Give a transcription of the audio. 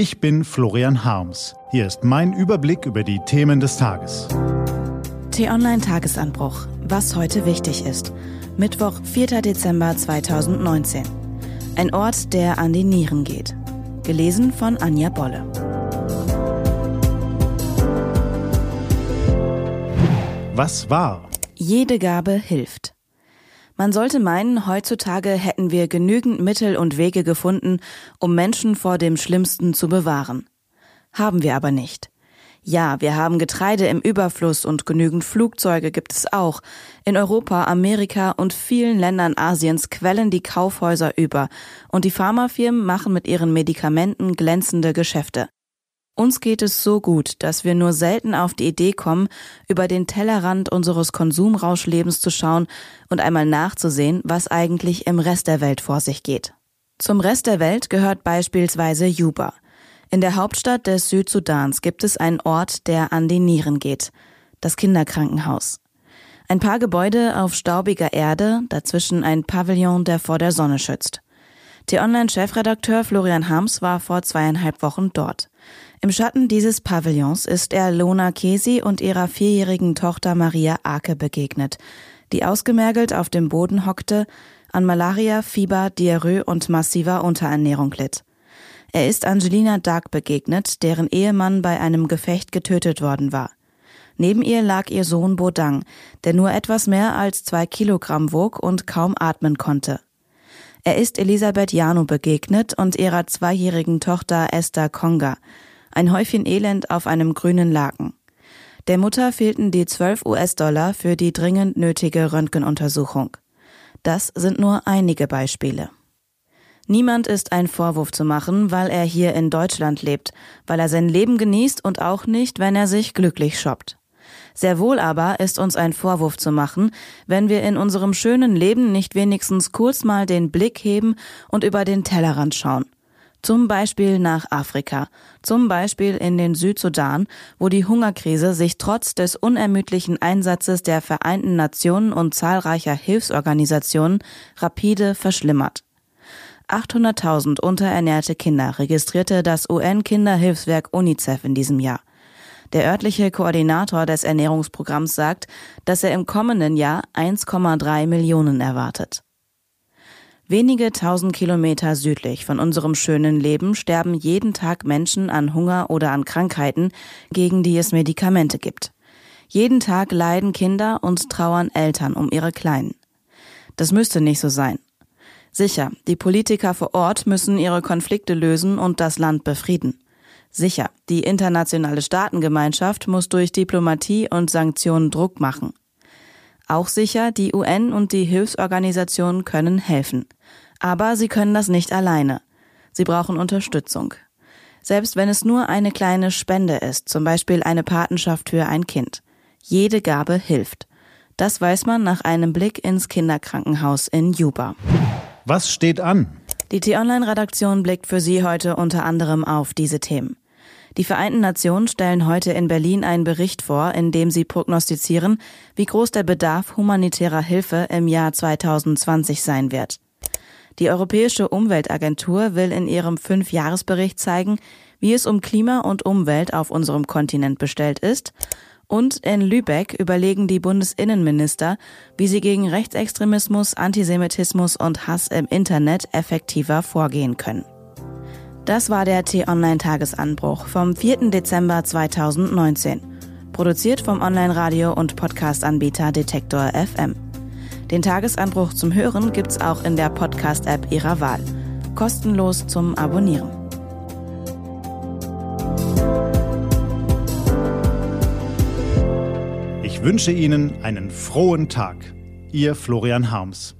Ich bin Florian Harms. Hier ist mein Überblick über die Themen des Tages. T-Online Tagesanbruch. Was heute wichtig ist. Mittwoch, 4. Dezember 2019. Ein Ort, der an die Nieren geht. Gelesen von Anja Bolle. Was war? Jede Gabe hilft. Man sollte meinen, heutzutage hätten wir genügend Mittel und Wege gefunden, um Menschen vor dem Schlimmsten zu bewahren. Haben wir aber nicht. Ja, wir haben Getreide im Überfluss und genügend Flugzeuge gibt es auch. In Europa, Amerika und vielen Ländern Asiens quellen die Kaufhäuser über und die Pharmafirmen machen mit ihren Medikamenten glänzende Geschäfte. Uns geht es so gut, dass wir nur selten auf die Idee kommen, über den Tellerrand unseres Konsumrauschlebens zu schauen und einmal nachzusehen, was eigentlich im Rest der Welt vor sich geht. Zum Rest der Welt gehört beispielsweise Juba. In der Hauptstadt des Südsudans gibt es einen Ort, der an die Nieren geht. Das Kinderkrankenhaus. Ein paar Gebäude auf staubiger Erde, dazwischen ein Pavillon, der vor der Sonne schützt. T-Online-Chefredakteur Florian Harms war vor zweieinhalb Wochen dort. Im Schatten dieses Pavillons ist er Lona Kesi und ihrer vierjährigen Tochter Maria Ake begegnet, die ausgemergelt auf dem Boden hockte, an Malaria, Fieber, Diarrhoe und massiver Unterernährung litt. Er ist Angelina Dark begegnet, deren Ehemann bei einem Gefecht getötet worden war. Neben ihr lag ihr Sohn Bodang, der nur etwas mehr als zwei Kilogramm wog und kaum atmen konnte. Er ist Elisabeth Jano begegnet und ihrer zweijährigen Tochter Esther Konga, ein Häufchen Elend auf einem grünen Laken. Der Mutter fehlten die 12 US-Dollar für die dringend nötige Röntgenuntersuchung. Das sind nur einige Beispiele. Niemand ist ein Vorwurf zu machen, weil er hier in Deutschland lebt, weil er sein Leben genießt und auch nicht, wenn er sich glücklich shoppt. Sehr wohl aber ist uns ein Vorwurf zu machen, wenn wir in unserem schönen Leben nicht wenigstens kurz mal den Blick heben und über den Tellerrand schauen. Zum Beispiel nach Afrika, zum Beispiel in den Südsudan, wo die Hungerkrise sich trotz des unermüdlichen Einsatzes der Vereinten Nationen und zahlreicher Hilfsorganisationen rapide verschlimmert. 800.000 unterernährte Kinder registrierte das UN-Kinderhilfswerk UNICEF in diesem Jahr. Der örtliche Koordinator des Ernährungsprogramms sagt, dass er im kommenden Jahr 1,3 Millionen erwartet. Wenige tausend Kilometer südlich von unserem schönen Leben sterben jeden Tag Menschen an Hunger oder an Krankheiten, gegen die es Medikamente gibt. Jeden Tag leiden Kinder und trauern Eltern um ihre Kleinen. Das müsste nicht so sein. Sicher, die Politiker vor Ort müssen ihre Konflikte lösen und das Land befrieden. Sicher, die internationale Staatengemeinschaft muss durch Diplomatie und Sanktionen Druck machen. Auch sicher, die UN und die Hilfsorganisationen können helfen. Aber sie können das nicht alleine. Sie brauchen Unterstützung. Selbst wenn es nur eine kleine Spende ist, zum Beispiel eine Patenschaft für ein Kind. Jede Gabe hilft. Das weiß man nach einem Blick ins Kinderkrankenhaus in Juba. Was steht an? Die T-Online-Redaktion blickt für Sie heute unter anderem auf diese Themen. Die Vereinten Nationen stellen heute in Berlin einen Bericht vor, in dem sie prognostizieren, wie groß der Bedarf humanitärer Hilfe im Jahr 2020 sein wird. Die Europäische Umweltagentur will in ihrem Fünfjahresbericht zeigen, wie es um Klima und Umwelt auf unserem Kontinent bestellt ist und in Lübeck überlegen die Bundesinnenminister, wie sie gegen Rechtsextremismus, Antisemitismus und Hass im Internet effektiver vorgehen können. Das war der T-Online-Tagesanbruch vom 4. Dezember 2019. Produziert vom Online-Radio- und Podcast-Anbieter Detektor FM. Den Tagesanbruch zum Hören gibt's auch in der Podcast-App Ihrer Wahl. Kostenlos zum Abonnieren. Ich wünsche Ihnen einen frohen Tag. Ihr Florian Harms.